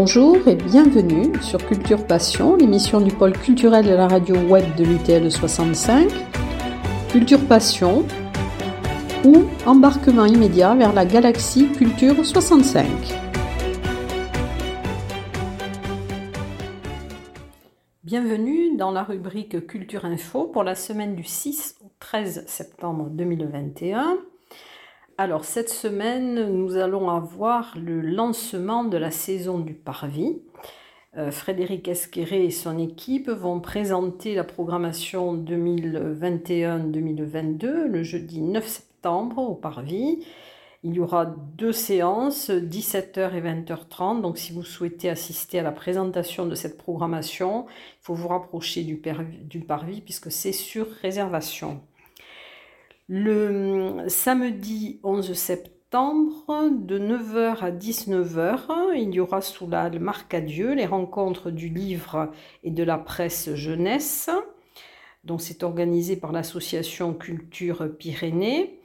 Bonjour et bienvenue sur Culture Passion, l'émission du pôle culturel de la radio web de l'UTL 65. Culture Passion ou embarquement immédiat vers la galaxie Culture 65. Bienvenue dans la rubrique Culture Info pour la semaine du 6 au 13 septembre 2021. Alors cette semaine, nous allons avoir le lancement de la saison du Parvis. Euh, Frédéric Esqueré et son équipe vont présenter la programmation 2021-2022 le jeudi 9 septembre au Parvis. Il y aura deux séances, 17h et 20h30. Donc si vous souhaitez assister à la présentation de cette programmation, il faut vous rapprocher du, du Parvis puisque c'est sur réservation. Le samedi 11 septembre, de 9h à 19h, il y aura sous la marque à les rencontres du livre et de la presse jeunesse. Donc c'est organisé par l'association Culture Pyrénées.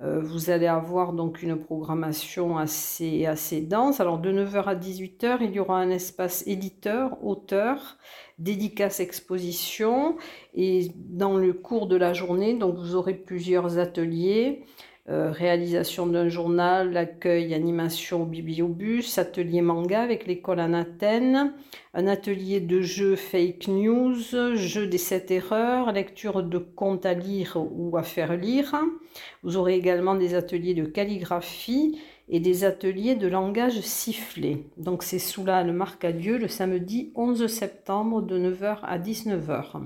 Euh, vous allez avoir donc une programmation assez, assez dense. Alors de 9h à 18h, il y aura un espace éditeur, auteur, dédicace exposition. Et dans le cours de la journée, donc vous aurez plusieurs ateliers. Euh, réalisation d'un journal, accueil, animation bibliobus, atelier manga avec l'école en Athènes, un atelier de jeu fake news, jeu des sept erreurs, lecture de contes à lire ou à faire lire. Vous aurez également des ateliers de calligraphie et des ateliers de langage sifflé. Donc c'est sous la marque à Dieu le samedi 11 septembre de 9h à 19h.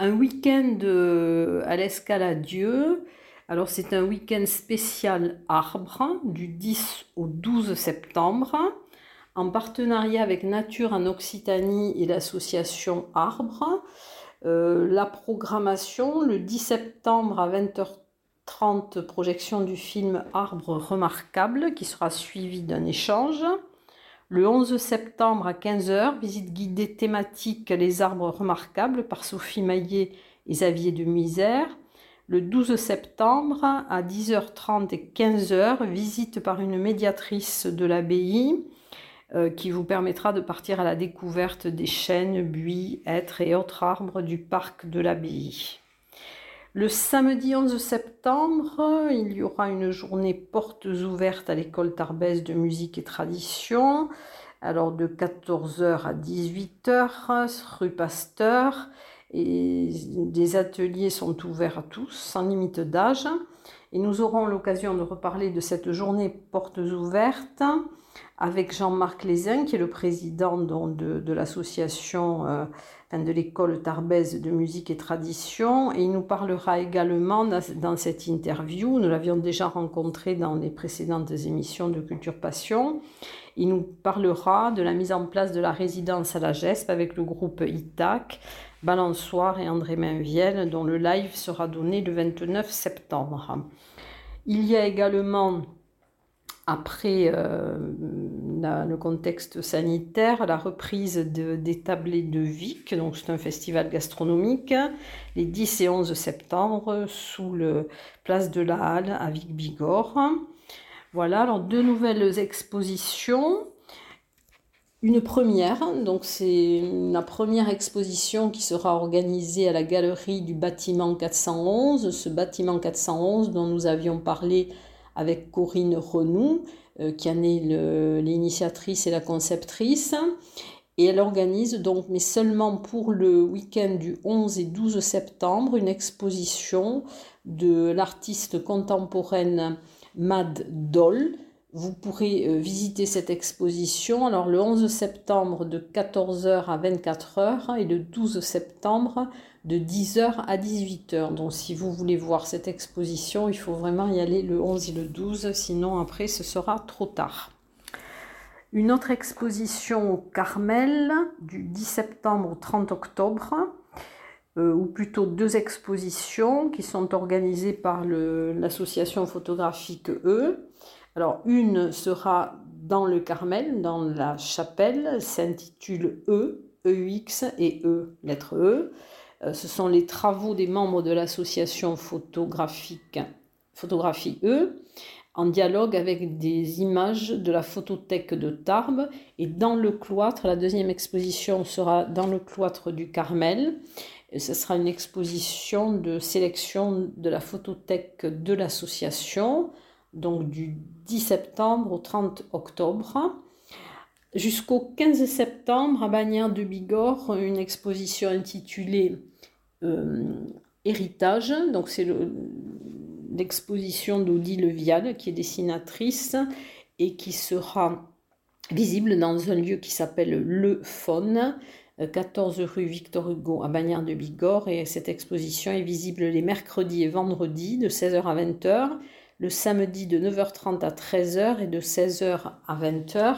Un week-end euh, à l'escale à Dieu. Alors c'est un week-end spécial arbre du 10 au 12 septembre en partenariat avec Nature en Occitanie et l'association Arbre. Euh, la programmation, le 10 septembre à 20h 30 projections du film Arbre remarquable qui sera suivi d'un échange. Le 11 septembre à 15h, visite guidée thématique Les arbres remarquables par Sophie Maillet et Xavier de Misère. Le 12 septembre à 10h30 et 15h, visite par une médiatrice de l'abbaye euh, qui vous permettra de partir à la découverte des chênes, buis, hêtres et autres arbres du parc de l'abbaye. Le samedi 11 septembre, il y aura une journée portes ouvertes à l'école Tarbès de musique et tradition. Alors de 14h à 18h, rue Pasteur. Et des ateliers sont ouverts à tous, sans limite d'âge. Et nous aurons l'occasion de reparler de cette journée portes ouvertes avec Jean-Marc Lézin, qui est le président de, l'association euh, de l'école Tarbèze de musique et tradition. Et il nous parlera également dans, cette interview, nous l'avions déjà rencontré dans les précédentes émissions de Culture Passion, il nous parlera de la mise en place de la résidence à la GESP avec le groupe ITAC, Balançoire et André Mainviel, dont le live sera donné le 29 septembre. Il y a également après euh, le contexte sanitaire, la reprise des tablés de Vic, donc c'est un festival gastronomique, les 10 et 11 septembre sous le place de la Halle à Vic-Bigorre. Voilà, alors deux nouvelles expositions. Une première, donc c'est la première exposition qui sera organisée à la galerie du bâtiment 411, ce bâtiment 411 dont nous avions parlé avec Corinne Renou, euh, qui en est l'initiatrice et la conceptrice. Et elle organise donc, mais seulement pour le week-end du 11 et 12 septembre, une exposition de l'artiste contemporaine Mad Doll. Vous pourrez euh, visiter cette exposition alors le 11 septembre de 14h à 24h et le 12 septembre de 10h à 18h. Donc si vous voulez voir cette exposition, il faut vraiment y aller le 11 et le 12, sinon après ce sera trop tard. Une autre exposition au Carmel du 10 septembre au 30 octobre, euh, ou plutôt deux expositions qui sont organisées par l'association photographique E. Alors une sera dans le Carmel, dans la chapelle, s'intitule E, EX et E, lettre E. Euh, ce sont les travaux des membres de l'association photographique Photographie E. en dialogue avec des images de la photothèque de Tarbes. Et dans le cloître, la deuxième exposition sera dans le cloître du Carmel. ce sera une exposition de sélection de la photothèque de l'association, donc du 10 septembre au 30 octobre. Jusqu'au 15 septembre, à Bagnères de Bigorre, une exposition intitulée euh, Héritage. Donc c'est l'exposition d'Odile Levial, qui est dessinatrice et qui sera visible dans un lieu qui s'appelle Le Faune, 14 rue Victor Hugo à Bagnères de Bigorre. Et cette exposition est visible les mercredis et vendredis de 16h à 20h, le samedi de 9h30 à 13h et de 16h à 20h.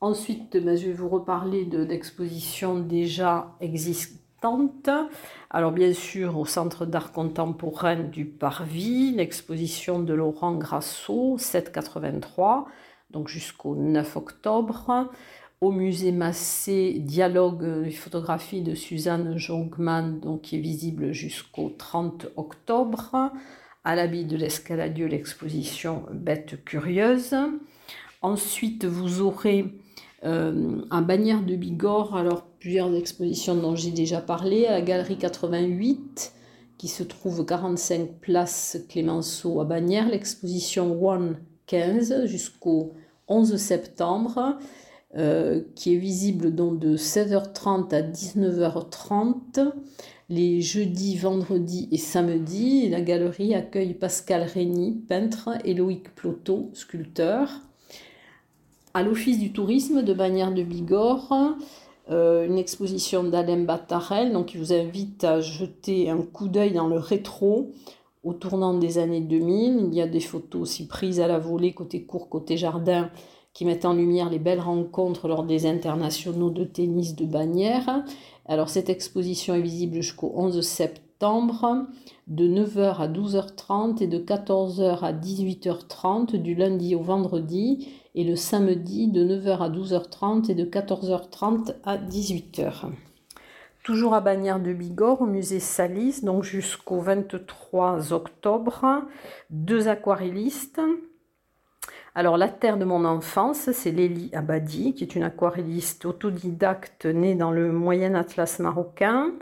Ensuite, ben, je vais vous reparler d'expositions déjà existantes. Alors bien sûr, au Centre d'art contemporain du Parvis, l'exposition de Laurent Grasso, 783, donc jusqu'au 9 octobre. Au musée Massé, dialogue et photographie de Suzanne Jongman, qui est visible jusqu'au 30 octobre. À l'habit de l'escaladieu, l'exposition Bête curieuse. Ensuite, vous aurez euh, un bannière de Bigorre, alors plusieurs expositions dont j'ai déjà parlé, à la galerie 88 qui se trouve 45 place Clémenceau à Bagnères, l'exposition One 15 jusqu'au 11 septembre, euh, qui est visible donc de 16h30 à 19h30 les jeudis, vendredis et samedis. La galerie accueille Pascal Régny, peintre, et Loïc Plotot, sculpteur à l'Office du tourisme de Bagnères de Bigorre, euh, une exposition d'Alain Batarel, donc qui vous invite à jeter un coup d'œil dans le rétro au tournant des années 2000. Il y a des photos aussi prises à la volée, côté court, côté jardin, qui mettent en lumière les belles rencontres lors des internationaux de tennis de Bagnères. Alors cette exposition est visible jusqu'au 11 septembre, de 9h à 12h30 et de 14h à 18h30 du lundi au vendredi et le samedi de 9h à 12h30 et de 14h30 à 18h. Toujours à Bagnères de Bigorre, au musée Salis, donc jusqu'au 23 octobre, deux aquarellistes. Alors, la terre de mon enfance, c'est Lélie Abadi, qui est une aquarelliste autodidacte née dans le Moyen Atlas marocain,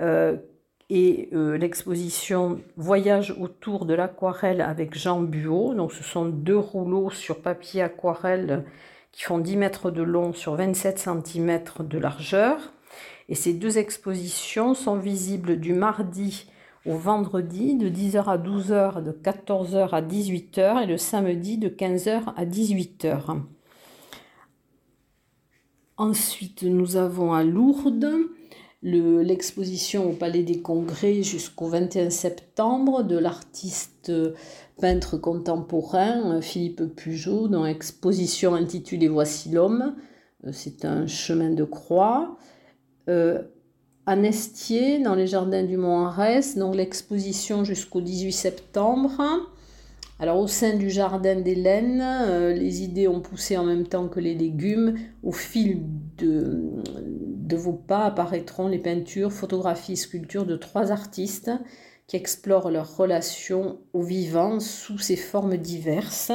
euh, et euh, l'exposition Voyage autour de l'aquarelle avec Jean Buot. Donc ce sont deux rouleaux sur papier aquarelle qui font 10 mètres de long sur 27 cm de largeur. Et ces deux expositions sont visibles du mardi vendredi de 10h à 12h, de 14h à 18h et le samedi de 15h à 18h. Ensuite, nous avons à Lourdes l'exposition au Palais des Congrès jusqu'au 21 septembre de l'artiste peintre contemporain Philippe Pujot, dans l'exposition intitulée Voici l'homme. Euh, c'est un chemin de croix. Euh, à Nestier, dans les jardins du Mont-Arès, donc l'exposition jusqu'au 18 septembre. Alors au sein du jardin d'Hélène, euh, les idées ont poussé en même temps que les légumes. Au fil de, vos pas apparaîtront les peintures, photographies sculptures de trois artistes qui explorent leur relation au vivant sous ses formes diverses.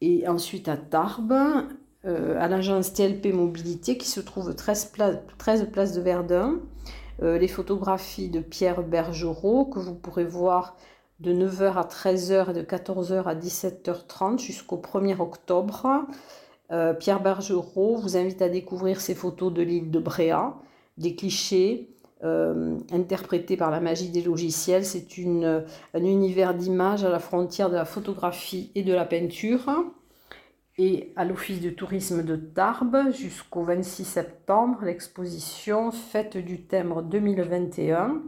Et ensuite à Tarbes, à l'agence TLP Mobilité qui se trouve 13 place, de Verdun, euh, les photographies de Pierre Bergerot que vous pourrez voir de 9h à 13h et de 14h à 17h30 jusqu'au 1er octobre. Euh, Pierre Bergerot vous invite à découvrir ses photos de l'île de Bréa, des clichés euh, interprétés par la magie des logiciels. C'est un univers d'images à la frontière de la photographie et de la peinture. Et à l'Office de tourisme de Tarbes, jusqu'au 26 septembre, l'exposition Fête du Thème 2021,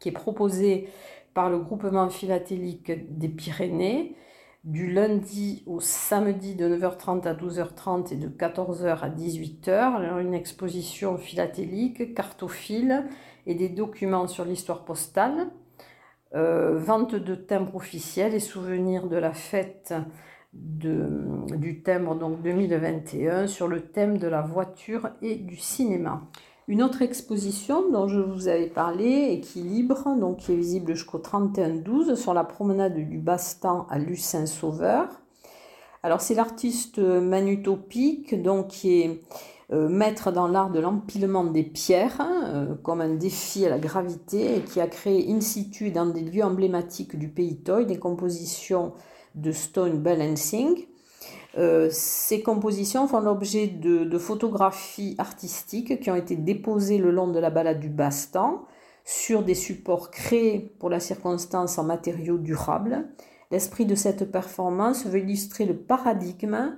qui est proposée par le groupement philatélique des Pyrénées du lundi au samedi de 9h30 à 12h30 et de 14h à 18h. Alors une exposition philatélique, cartophile et des documents sur l'histoire postale. Euh, vente de timbres officiels et souvenirs de la fête du timbre donc 2021 sur le thème de la voiture et du cinéma. Une autre exposition dont je vous avais parlé, Équilibre, donc qui est visible jusqu'au 31-12 sur la promenade du Bastan à Lucin-Sauveur. Alors c'est l'artiste manutopique, donc qui est euh, maître dans l'art de l'empilement des pierres, euh, comme un défi à la gravité, et qui a créé in situ dans des lieux emblématiques du pays Toy des compositions de stone balancing. Euh, ces compositions font l'objet de, photographies artistiques qui ont été déposées le long de la balade du Bastan sur des supports créés pour la circonstance en matériaux durables. L'esprit de cette performance veut illustrer le paradigme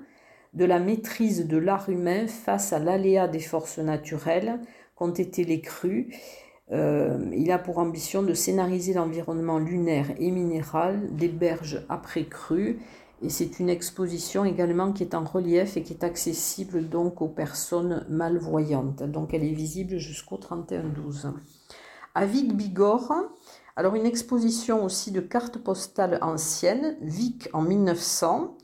de la maîtrise de l'art humain face à l'aléa des forces naturelles qu'ont été les crues. Euh, il a pour ambition de scénariser l'environnement lunaire et minéral des berges après crues et c'est une exposition également qui est en relief et qui est accessible donc aux personnes malvoyantes. Donc elle est visible jusqu'au 31-12. À Vic-Bigorre, alors une exposition aussi de cartes postales anciennes, Vic en 1900.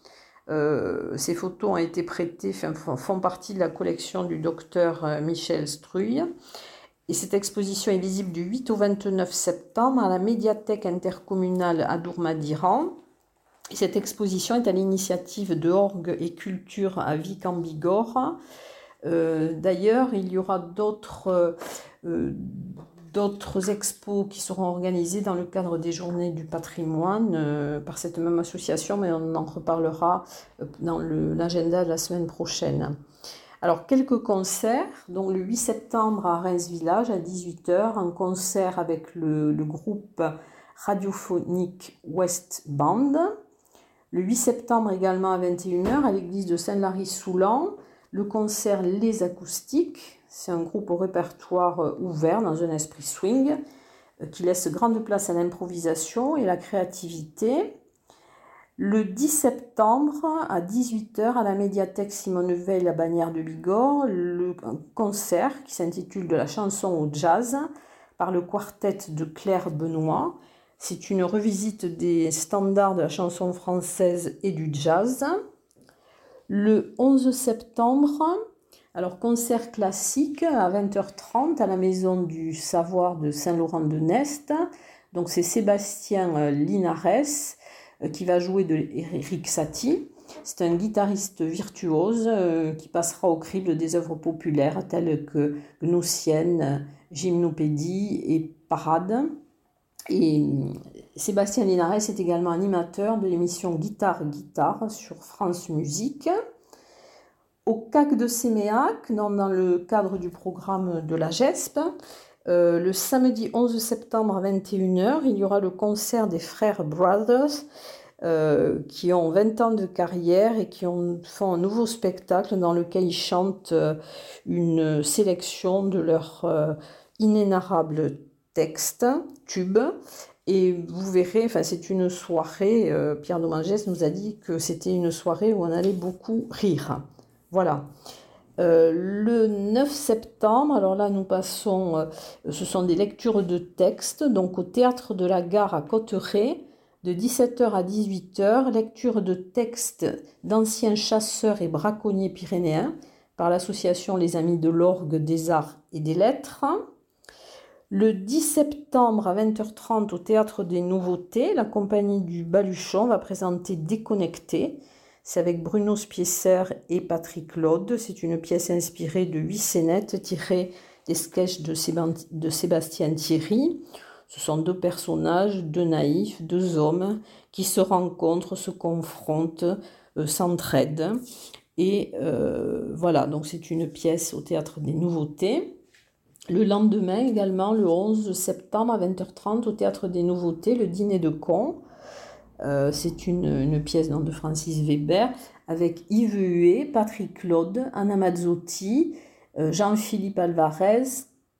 Euh, ces photos ont été prêtées, font partie de la collection du docteur euh, Michel Struy. Et cette exposition est visible du 8 au 29 septembre à la médiathèque intercommunale à Dourmadiran cette exposition est à l'initiative de Orgue et Culture à Vic en Bigorre. Euh, d'ailleurs, il y aura d'autres euh, d'autres expos qui seront organisées dans le cadre des journées du patrimoine euh, par cette même association, mais on en reparlera dans l'agenda de la semaine prochaine. Alors, quelques concerts. Donc, le 8 septembre à Reims Village à 18h, un concert avec le, groupe radiophonique West Band. Le 8 septembre également à 21h à l'église de Saint-Lary-Soulan, le concert Les Acoustiques. C'est un groupe au répertoire euh, ouvert dans un esprit swing euh, qui laisse grande place à l'improvisation et la créativité. Le 10 septembre à 18h à la médiathèque Simone Veil à Bagnères de Bigorre, le concert qui s'intitule De la chanson au jazz par le quartet de Claire Benoît c'est une revisite des standards de la chanson française et du jazz. Le 11 septembre, alors concert classique à 20h30 à la Maison du Savoir de Saint-Laurent-de-Nest. Donc c'est Sébastien Linares qui va jouer de Eric Satie. C'est un guitariste virtuose euh, qui passera au crible des œuvres populaires telles que Gnossienne, Gymnopédie et Parade. Et euh, Sébastien Linares est également animateur de l'émission Guitare Guitare sur France Musique. Au CAC de Séméac, dans, le cadre du programme de la GESP, euh, le samedi 11 septembre à 21h, il y aura le concert des frères Brothers euh, qui ont 20 ans de carrière et qui ont, font un nouveau spectacle dans lequel ils chantent une sélection de leurs inénarrables texte, tube. Et vous verrez, enfin c'est une soirée, euh, Pierre Domangès nous a dit que c'était une soirée où on allait beaucoup rire. Voilà. Euh, le 9 septembre, alors là nous passons, euh, ce sont des lectures de textes, donc au théâtre de la gare à Cotteret, de 17h à 18h, lecture de textes d'anciens chasseurs et braconniers pyrénéens par l'association Les Amis de l'Orgue, des Arts et des Lettres. Le 10 septembre à 20h30 au Théâtre des Nouveautés, la compagnie du Baluchon va présenter Déconnecté. C'est avec Bruno Spiesser et Patrick Claude. C'est une pièce inspirée de huit scénettes tirées des sketchs de Sébastien Thierry. Ce sont deux personnages, deux naïfs, deux hommes qui se rencontrent, se confrontent, euh, s'entraident. Et euh, voilà, donc c'est une pièce au Théâtre des Nouveautés. Le lendemain également, le 11 septembre à 20h30 au Théâtre des Nouveautés, le dîner de con. Euh, c'est une, pièce de Francis Weber avec Yves Huet, Patrick Claude, Anna Mazzotti, euh, Jean-Philippe Alvarez,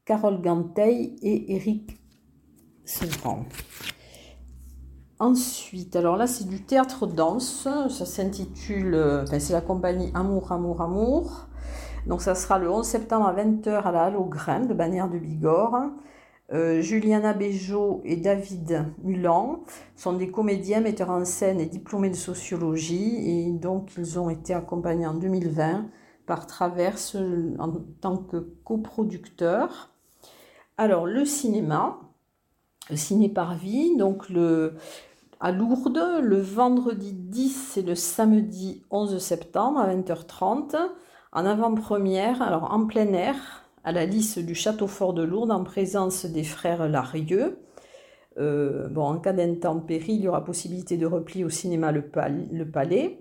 Carole Ganteil et Eric Sevran. Ensuite, alors là c'est du théâtre danse, ça s'intitule, euh, c'est la compagnie Amour, Amour, Amour. Donc ça sera le 11 septembre à 20h à la Graines de Bannière de Bigorre. Euh, Juliana Béjot et David Mulan sont des comédiens, metteurs en scène et diplômés de sociologie et donc ils ont été accompagnés en 2020 par Traverse en tant que coproducteur. Alors, le cinéma, le ciné par vie, donc à Lourdes, le vendredi 10 et le samedi 11 septembre à 20h30, en avant-première, alors en plein air, à la lisse du Château Fort de Lourdes, en présence des frères Larieux. Euh, bon, en cas d'intempérie, il y aura possibilité de repli au cinéma Le, Palais.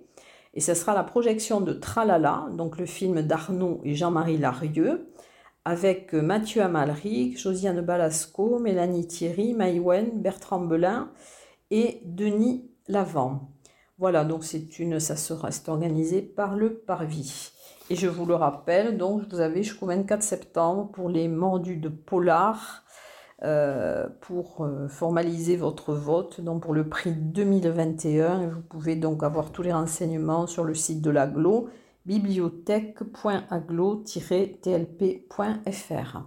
Et ce sera la projection de Tralala, donc le film d'Arnaud et Jean-Marie Larieux, avec Mathieu Amalric, Josiane Balasco, Mélanie Thierry, Maïwen, Bertrand Belin et Denis Lavant. Voilà, donc c'est une, ça sera organisé par le Parvis. Et je vous le rappelle, donc vous avez jusqu'au 24 septembre pour les mordus de Polar euh, pour euh, formaliser votre vote donc pour le prix 2021. vous pouvez donc avoir tous les renseignements sur le site de l'aglo bibliothèque.aglo-tlp.fr.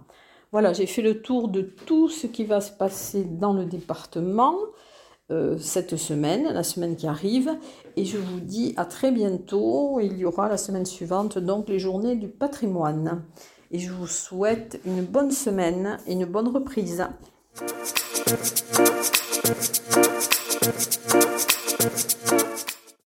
Voilà, j'ai fait le tour de tout ce qui va se passer dans le département euh, cette semaine, la semaine qui arrive. Et je vous dis à très bientôt. Il y aura la semaine suivante, donc les journées du patrimoine. Et je vous souhaite une bonne semaine et une bonne reprise.